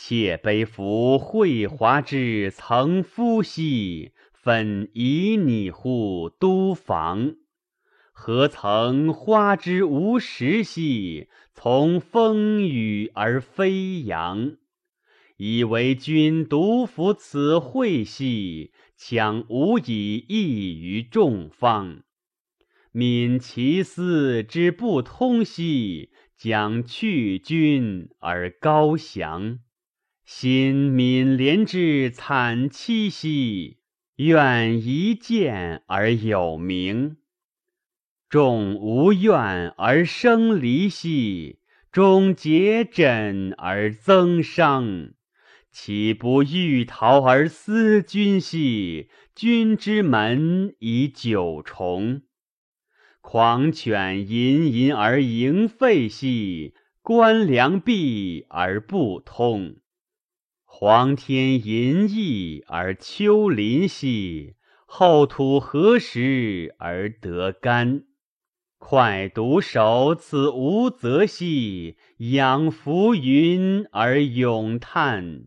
妾悲夫惠华之曾夫兮，分旖旎乎都房。何曾花之无实兮，从风雨而飞扬。以为君独服此惠兮，强无以异于众方。敏其思之不通兮，将去君而高翔。心悯怜之惨戚兮，愿一见而有名。众无怨而生离兮，终结枕而增伤。岂不欲逃而思君兮？君之门以九重。狂犬淫淫而盈吠兮，关梁闭而不通。黄天淫逸而丘陵兮，厚土何时而得干？快独守此无泽兮，仰浮云而咏叹。